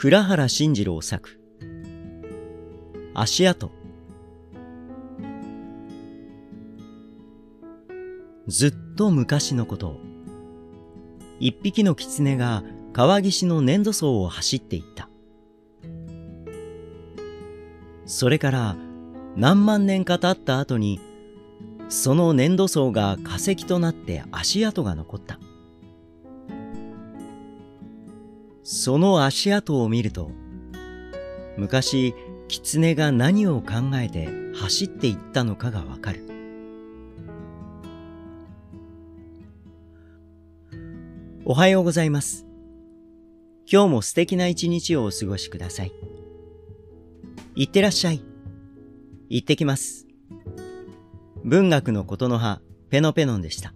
倉原慎次郎作。足跡。ずっと昔のこと。一匹の狐が川岸の粘土層を走っていった。それから何万年か経った後にその粘土層が化石となって足跡が残った。その足跡を見ると、昔、狐が何を考えて走っていったのかがわかる。おはようございます。今日も素敵な一日をお過ごしください。いってらっしゃい。行ってきます。文学のことの葉、ペノペノンでした。